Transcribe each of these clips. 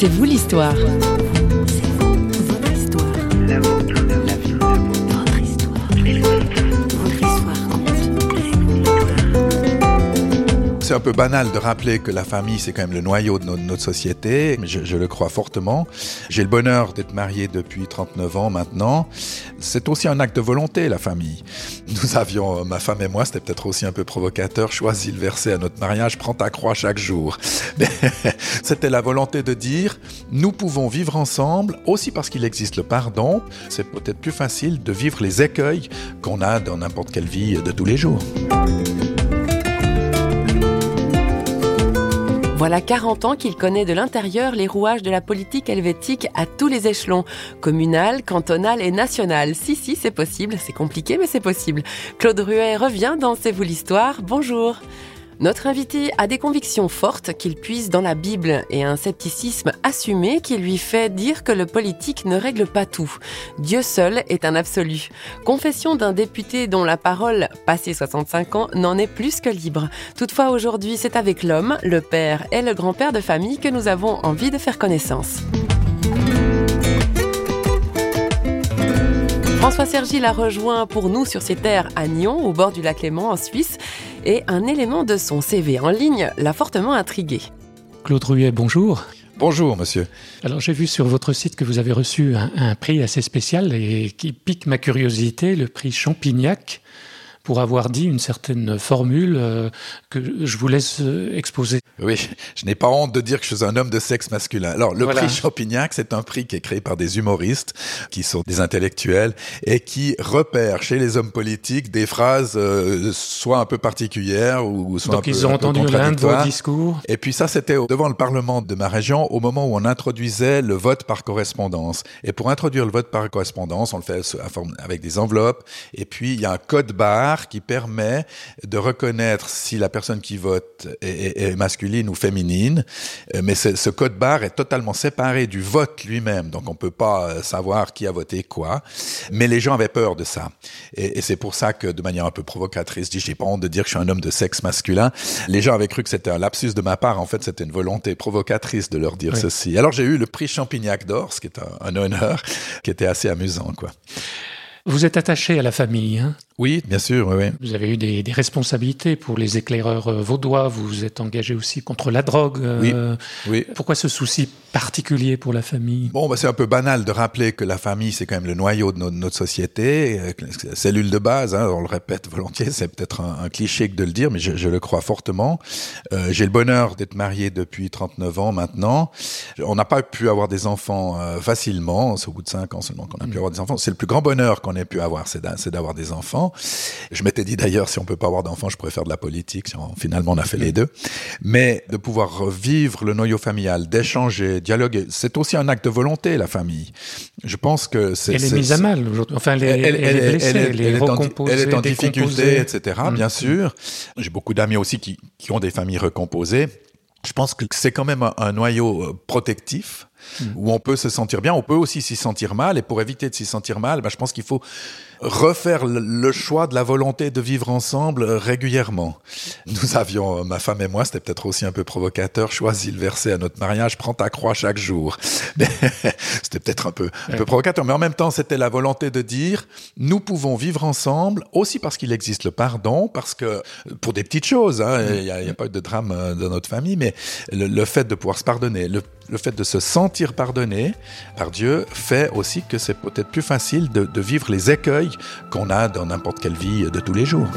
C'est vous l'histoire. c'est un peu banal de rappeler que la famille, c'est quand même le noyau de notre, société, mais je, le crois fortement. J'ai le bonheur d'être marié depuis 39 ans maintenant. C'est aussi un acte de volonté, la famille. Nous avions, ma femme et moi, c'était peut-être aussi un peu provocateur, choisi le verset à notre mariage, prends ta croix chaque jour. C'était la volonté de dire, nous pouvons vivre ensemble, aussi parce qu'il existe le pardon. C'est peut-être plus facile de vivre les écueils qu'on a dans n'importe quelle vie de tous les jours. Voilà 40 ans qu'il connaît de l'intérieur les rouages de la politique helvétique à tous les échelons, communal, cantonal et national. Si, si, c'est possible, c'est compliqué, mais c'est possible. Claude Ruet revient dans C'est vous l'histoire. Bonjour. Notre invité a des convictions fortes qu'il puise dans la Bible et un scepticisme assumé qui lui fait dire que le politique ne règle pas tout. Dieu seul est un absolu. Confession d'un député dont la parole, passé 65 ans, n'en est plus que libre. Toutefois, aujourd'hui, c'est avec l'homme, le père et le grand-père de famille que nous avons envie de faire connaissance. François Sergi l'a rejoint pour nous sur ses terres à Nyon, au bord du lac Léman en Suisse, et un élément de son CV en ligne l'a fortement intrigué. Claude Ruet, bonjour. Bonjour, monsieur. Alors, j'ai vu sur votre site que vous avez reçu un, un, prix assez spécial et qui pique ma curiosité, le prix Champignac pour avoir dit une certaine formule euh, que je vous laisse euh, exposer. Oui, je n'ai pas honte de dire que je suis un homme de sexe masculin. Alors, le prix Champignac, c'est un prix qui est créé par des humoristes, qui sont des intellectuels, et qui repèrent chez les hommes politiques des phrases euh, soit un peu particulières ou soit Donc un ils ont entendu l'un de vos discours. Et puis ça, c'était devant le Parlement de ma région, au moment où on introduisait le vote par correspondance. Et pour introduire le vote par correspondance, on le fait avec des enveloppes, et puis il y a un code barre qui permet de reconnaître si la personne qui vote est, masculine ou féminine. Euh, mais ce code barre est totalement séparé du vote lui-même, donc on peut pas euh, savoir qui a voté quoi. Mais les gens avaient peur de ça, et, c'est pour ça que, de manière un peu provocatrice, je dis j'ai pas honte de dire que je suis un homme de sexe masculin. Les gens avaient cru que c'était un lapsus de ma part. En fait, c'était une volonté provocatrice de leur dire ceci. Alors j'ai eu le prix Champignac d'Or, ce qui est un, un honneur, qui était assez amusant, quoi. Vous êtes attaché à la famille, hein? Oui, bien sûr, oui. Vous avez eu des, des, responsabilités pour les éclaireurs euh, vaudois, vous vous êtes engagé aussi contre la drogue. Euh, oui, oui. Pourquoi ce souci particulier pour la famille? Bon, bah, c'est un peu banal de rappeler que la famille, c'est quand même le noyau de notre, société, euh, cellule de base, hein, on le répète volontiers, c'est peut-être un, un, cliché que de le dire, mais je, je le crois fortement. Euh, J'ai le bonheur d'être marié depuis 39 ans maintenant. On n'a pas pu avoir des enfants facilement, c'est au bout de 5 ans seulement qu'on a pu mm. avoir des enfants. C'est le plus grand bonheur qu'on pu avoir, c'est d'avoir des enfants. Je m'étais dit d'ailleurs, si on peut pas avoir d'enfants, je faire de la politique. Finalement, on a fait les deux. Mais de pouvoir vivre le noyau familial, d'échanger, dialoguer, c'est aussi un acte de volonté, la famille. Je pense que c'est... Elle est, mise à mal aujourd'hui. Enfin, elle, elle, elle, est blessée, elle, est en, elle est en difficulté, etc. Bien mm. sûr. J'ai beaucoup d'amis aussi qui, qui ont des familles recomposées. Je pense que c'est quand même un noyau euh, protectif où on peut se sentir bien, on peut aussi s'y sentir mal, et pour éviter de s'y sentir mal, ben, je pense qu'il faut refaire le choix de la volonté de vivre ensemble régulièrement. Nous avions, ma femme et moi, c'était peut-être aussi un peu provocateur, choisi le verset à notre mariage, prends ta croix chaque jour. c'était peut-être un peu, un peu provocateur, mais en même temps, c'était la volonté de dire, nous pouvons vivre ensemble, aussi parce qu'il existe le pardon, parce que, pour des petites choses, hein, il n'y a, a, pas eu de drame euh, dans notre famille, mais le, le fait de pouvoir se pardonner, le, le fait de se sentir pardonné par Dieu fait aussi que c'est peut-être plus facile de, de vivre les écueils qu'on a dans n'importe quelle vie de tous les jours.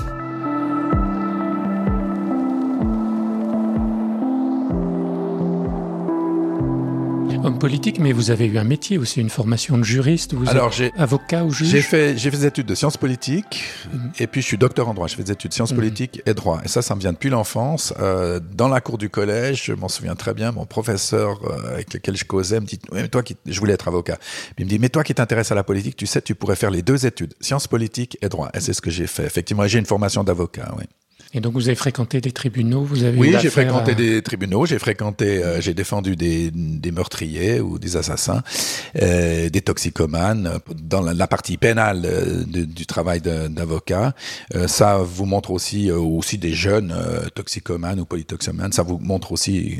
Homme politique, mais vous avez eu un métier aussi, une formation de juriste. Vous Alors, j'ai avocat ou juge. J'ai fait, j'ai fait des études de sciences politiques, mhm. et puis je suis docteur en droit. Je fais des études de sciences mhm. politiques et droit. Et ça, ça me vient depuis l'enfance. Euh, dans la cour du collège, je m'en souviens très bien. Mon professeur euh, avec lequel je causais me dit, mais toi qui, je voulais être avocat. Il me dit, mais toi qui t'intéresses à la politique, tu sais, tu pourrais faire les deux études, sciences politiques et droit. Et c'est ce que j'ai fait. Effectivement, j'ai une formation d'avocat. Oui. Et donc vous avez fréquenté des tribunaux, vous avez Oui, j'ai fréquenté des tribunaux, j'ai fréquenté, euh, j'ai défendu des, des, meurtriers ou des assassins, euh, des toxicomanes dans la, la partie pénale euh, de, du travail d'avocat. Euh, ça vous montre aussi aussi des jeunes toxicomanes ou polytoxomanes, ça vous montre aussi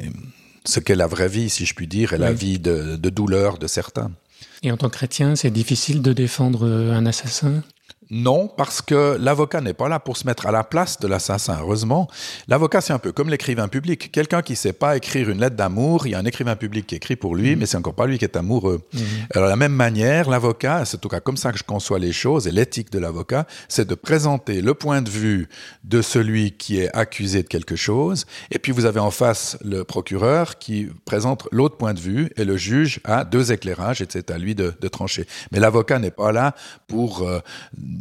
ce qu'est la vraie vie, si je puis dire, et la vie de, de douleur de certains. Et en tant que chrétien, c'est difficile de défendre un assassin? Non, parce que l'avocat n'est pas là pour se mettre à la place de l'assassin. Heureusement, l'avocat c'est un peu comme l'écrivain public. Quelqu'un qui sait pas écrire une lettre d'amour, il y a un écrivain public qui écrit pour lui, mmh. mais c'est encore pas lui qui est amoureux. Mmh. Alors de la même manière, l'avocat, c'est en tout cas comme ça que je conçois les choses et l'éthique de l'avocat, c'est de présenter le point de vue de celui qui est accusé de quelque chose, et puis vous avez en face le procureur qui présente l'autre point de vue et le juge a deux éclairages et c'est à lui de, trancher. Mais l'avocat n'est pas là pour euh,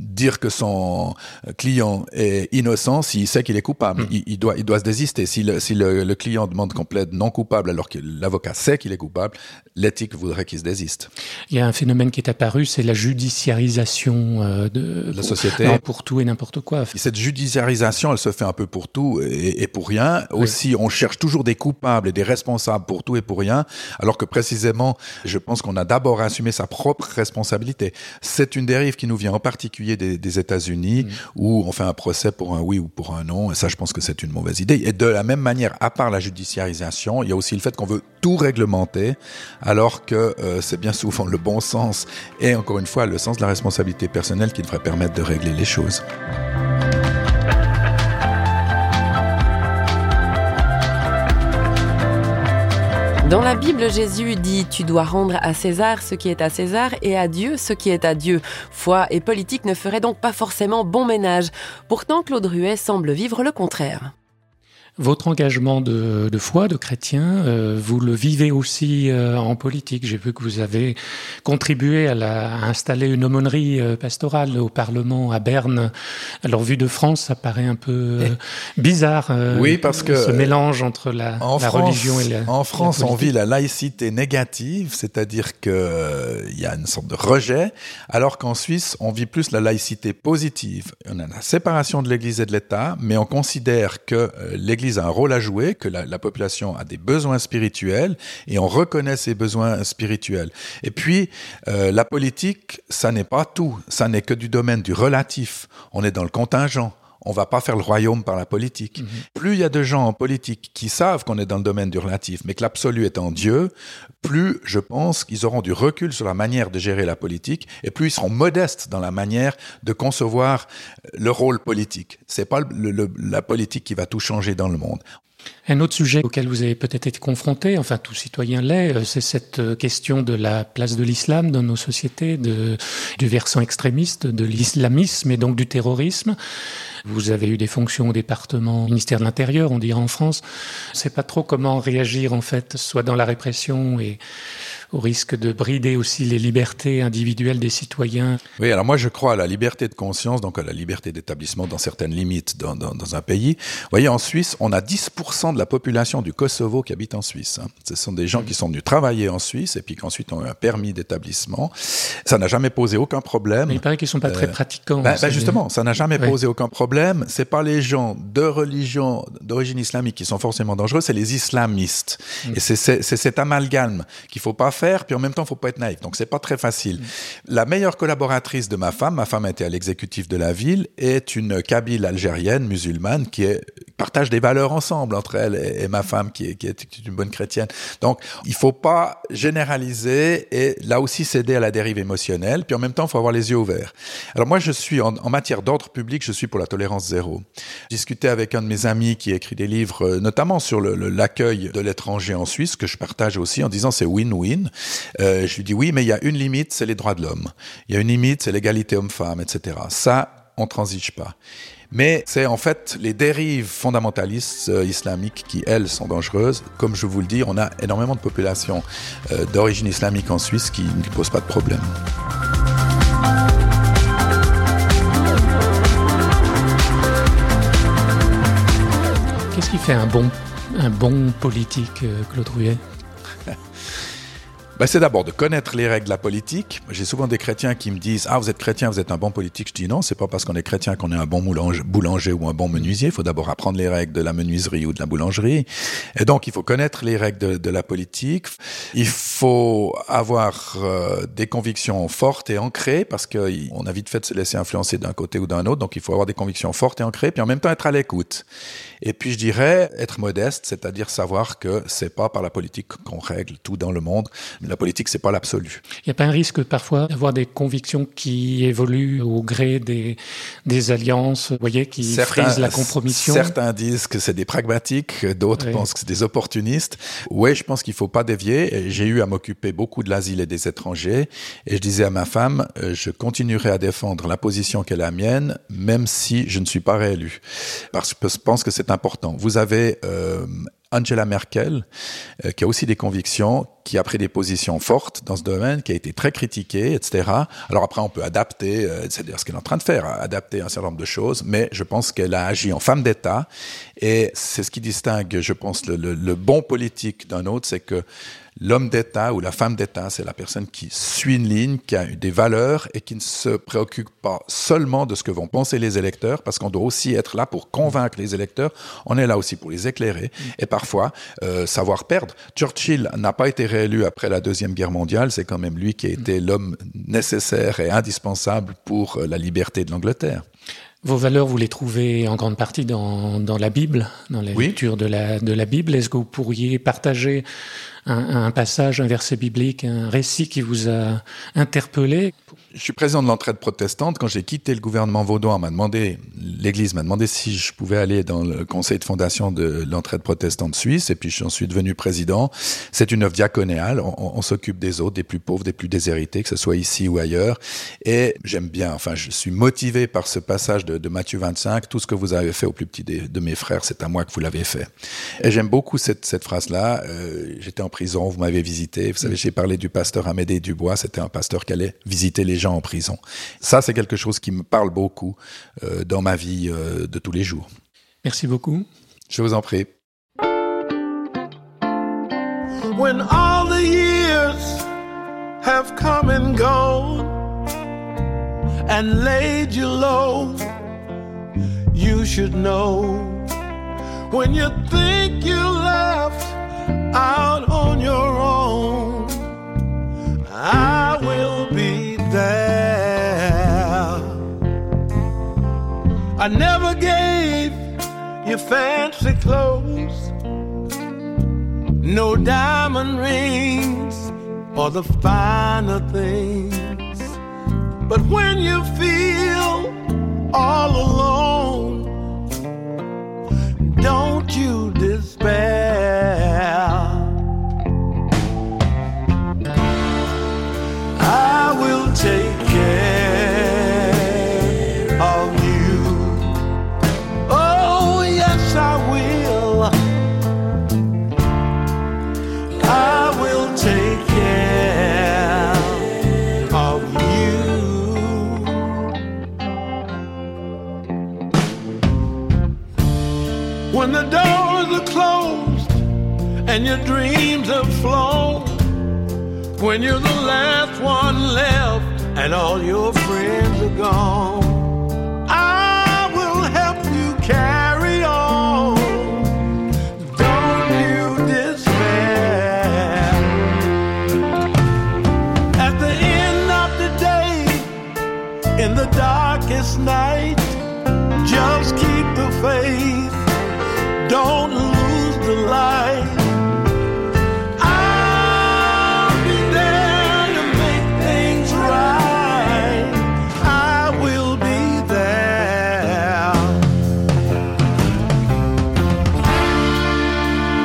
dire que son client est innocent s'il sait qu'il est coupable. Hmm. Il, doit, il doit se désister. Si le, si le, client demande qu'on plaide non coupable alors que l'avocat sait qu'il est coupable, l'éthique voudrait qu'il se désiste. Il y a un phénomène qui est apparu, c'est la judiciarisation euh, de la société. pour tout et n'importe quoi. Cette judiciarisation, elle se fait un peu pour tout et, pour rien. Aussi, on cherche toujours des coupables et des responsables pour tout et pour rien, alors que précisément, je pense qu'on a d'abord assumé sa propre responsabilité. C'est une dérive qui nous vient en particulier des, États-Unis mm. où on fait un procès pour un oui ou pour un non. Et ça, je pense que c'est une mauvaise idée. Et de la même manière, à part la judiciarisation, il y a aussi le fait qu'on veut tout réglementer, alors que euh, c'est bien souvent le bon sens et encore une fois le sens de la responsabilité personnelle qui devrait permettre de régler les choses. Dans la Bible, Jésus dit Tu dois rendre à César ce qui est à César et à Dieu ce qui est à Dieu. Foi et politique ne feraient donc pas forcément bon ménage. Pourtant, Claude Ruet semble vivre le contraire. Votre engagement de, foi, de chrétien, euh, vous le vivez aussi euh, en politique. J'ai vu que vous avez contribué à, la, installer une aumônerie euh, pastorale au Parlement à Berne. Alors, vu de France, ça paraît un peu bizarre. oui, parce que ce mélange entre la, religion et la. En France, on vit la laïcité négative, c'est-à-dire que il y a une sorte de rejet, alors qu'en Suisse, on vit plus la laïcité positive. On a la séparation de l'Église et de l'État, mais on considère que l'Église a un rôle à jouer, que la, population a des besoins spirituels et on reconnaît ces besoins spirituels. Et puis, euh, la politique, ça n'est pas tout, ça n'est que du domaine du relatif. On est dans le contingent on va pas faire le royaume par la politique. Mhm. Plus il y a de gens en politique qui savent qu'on est dans le domaine du relatif, mais que l'absolu est en Dieu, plus je pense qu'ils auront du recul sur la manière de gérer la politique, et plus ils seront modestes dans la manière de concevoir le rôle politique. C'est pas la politique qui va tout changer dans le monde. Un autre sujet auquel vous avez peut-être été confronté, enfin tout citoyen l'est, euh, c'est cette euh, question de la place de l'islam dans nos sociétés, de, du versant extrémiste, de l'islamisme et donc du terrorisme. Vous avez eu des fonctions au département ministère de l'Intérieur, on dirait en France. Sait pas trop comment réagir en fait, soit dans la répression et au risque de brider aussi les libertés individuelles des citoyens. Oui, alors moi je crois à la liberté de conscience, donc à la liberté d'établissement dans certaines limites dans, dans, dans, un pays. Vous voyez, en Suisse, on a 10% de la population du Kosovo qui habite en Suisse. Hein. Ce sont des gens qui sont venus travailler en Suisse et puis qu'ensuite ont eu un permis d'établissement. Ça n'a jamais posé aucun problème. Mais il paraît qu'ils sont pas très euh, pratiquants. Ben, ben justement, ça n'a jamais posé aucun problème. C'est pas les gens de religion d'origine islamique qui sont forcément dangereux, c'est les islamistes. Mm. Et c'est cet amalgame qu'il faut pas faire, puis en même temps, il faut pas être naïf. Donc, c'est pas très facile. Mm. La meilleure collaboratrice de ma femme, ma femme était à l'exécutif de la ville, est une Kabyle algérienne musulmane qui est, partage des valeurs ensemble entre elle et, ma femme qui est, qui est une bonne chrétienne. Donc, il faut pas généraliser et là aussi céder à la dérive émotionnelle. Puis en même temps, il faut avoir les yeux ouverts. Alors moi, je suis en, en matière d'ordre public, je suis pour la tolérance zéro. Discuté avec un de mes amis qui écrit des livres, euh, notamment sur l'accueil de l'étranger en Suisse, que je partage aussi en disant c'est win-win. Euh, je lui dis oui, mais il y a une limite, c'est les droits de l'homme. Il y a une limite, c'est l'égalité homme-femme, etc. Ça, on transige pas. Mais c'est en fait les dérives fondamentalistes euh, islamiques qui, elles, sont dangereuses. Comme je vous le dis, on a énormément de populations euh, d'origine islamique en Suisse qui ne posent pas de problème. Qu'est-ce qui fait un bon, un bon politique, Claude Rouillet bah, C'est d'abord de connaître les règles de la politique. J'ai souvent des chrétiens qui me disent Ah, vous êtes chrétien, vous êtes un bon politique. Je dis non, c'est pas parce qu'on est chrétien qu'on est un bon boulanger ou un bon menuisier. Il faut d'abord apprendre les règles de la menuiserie ou de la boulangerie. Et donc, il faut connaître les règles de, de la politique. Il faut avoir euh, des convictions fortes et ancrées parce qu'on a vite fait de se laisser influencer d'un côté ou d'un autre. Donc, il faut avoir des convictions fortes et ancrées, puis en même temps être à l'écoute. Et puis, je dirais être modeste, c'est-à-dire savoir que c'est pas par la politique qu'on règle tout dans le monde. La politique, c'est pas l'absolu. Il n'y a pas un risque parfois d'avoir des convictions qui évoluent au gré des, des alliances, vous voyez, qui certains, frisent la compromission Certains disent que c'est des pragmatiques, d'autres pensent que c'est des opportunistes. Oui, je pense qu'il faut pas dévier. J'ai eu à m'occuper beaucoup de l'asile et des étrangers. Et je disais à ma femme, euh, je continuerai à défendre la position qui est la mienne, même si je ne suis pas réélu. Parce que je pense que c'est important. Vous avez euh, Angela Merkel, euh, qui a aussi des convictions, qui a pris des positions fortes dans ce domaine, qui a été très critiquée, etc. Alors après, on peut adapter, euh, c'est-à-dire ce qu'elle est en train de faire, adapter un certain nombre de choses, mais je pense qu'elle a agi en femme d'État, et c'est ce qui distingue, je pense, le, le bon politique d'un autre, c'est que L'homme d'État ou la femme d'État, c'est la personne qui suit une ligne, qui a des valeurs et qui ne se préoccupe pas seulement de ce que vont penser les électeurs, parce qu'on doit aussi être là pour convaincre les électeurs. On est là aussi pour les éclairer et parfois euh, savoir perdre. Churchill n'a pas été réélu après la Deuxième Guerre mondiale. C'est quand même lui qui a été l'homme nécessaire et indispensable pour euh, la liberté de l'Angleterre. Vos valeurs, vous les trouvez en grande partie dans, dans la Bible, dans la lecture de la, de la Bible. Est-ce que vous pourriez partager un, passage, un verset biblique, un récit qui vous a interpellé je suis président de l'entraide protestante. Quand j'ai quitté le gouvernement vaudois, m'a demandé, l'Église m'a demandé si je pouvais aller dans le conseil de fondation de l'entraide protestante suisse, et puis j'en suis devenu président. C'est une œuvre diaconéale. On, on s'occupe des autres, des plus pauvres, des plus déshérités, que ce soit ici ou ailleurs. Et j'aime bien, enfin, je suis motivé par ce passage de, de Matthieu 25. Tout ce que vous avez fait au plus petit de mes frères, c'est à moi que vous l'avez fait. Et j'aime beaucoup cette, cette phrase-là. Euh, J'étais en prison, vous m'avez visité. Vous savez, j'ai parlé du pasteur Amédée Dubois. C'était un pasteur qui allait visiter les gens en prison. Ça, c'est quelque chose qui me parle beaucoup euh, dans ma vie euh, de tous les jours. Merci beaucoup. Je vous en prie. When all the years have come and gone and laid you low, you should know when you think you left out I never gave you fancy clothes, no diamond rings or the finer things. But when you feel all alone, When the doors are closed and your dreams have flown. When you're the last one left and all your friends are gone, I will help you carry on. Don't you despair. At the end of the day, in the darkest night, just keep the faith. Don't lose the light. I'll be there to make things right. I will be there.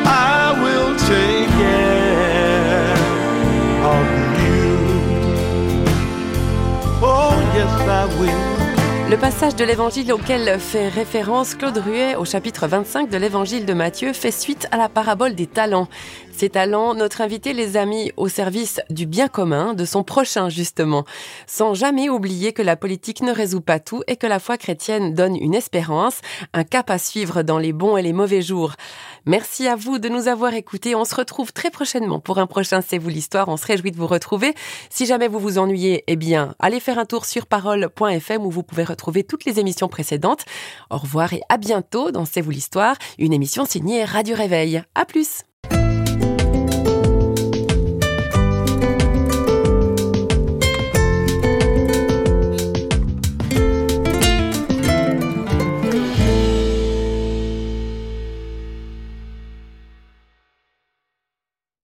I will take care of you. Oh, yes, I will. Le passage de l'évangile auquel fait référence Claude Ruet au chapitre 25 de l'évangile de Matthieu fait suite à la parabole des talents. Ces talents, notre invité les a mis au service du bien commun, de son prochain justement, sans jamais oublier que la politique ne résout pas tout et que la foi chrétienne donne une espérance, un cap à suivre dans les bons et les mauvais jours. Merci à vous de nous avoir écoutés. On se retrouve très prochainement pour un prochain C'est vous l'histoire. On se réjouit de vous retrouver. Si jamais vous vous ennuyez, eh bien, allez faire un tour sur parole.fm où vous pouvez retrouver toutes les émissions précédentes. Au revoir et à bientôt dans C'est vous l'histoire, une émission signée Radio Réveil. À plus!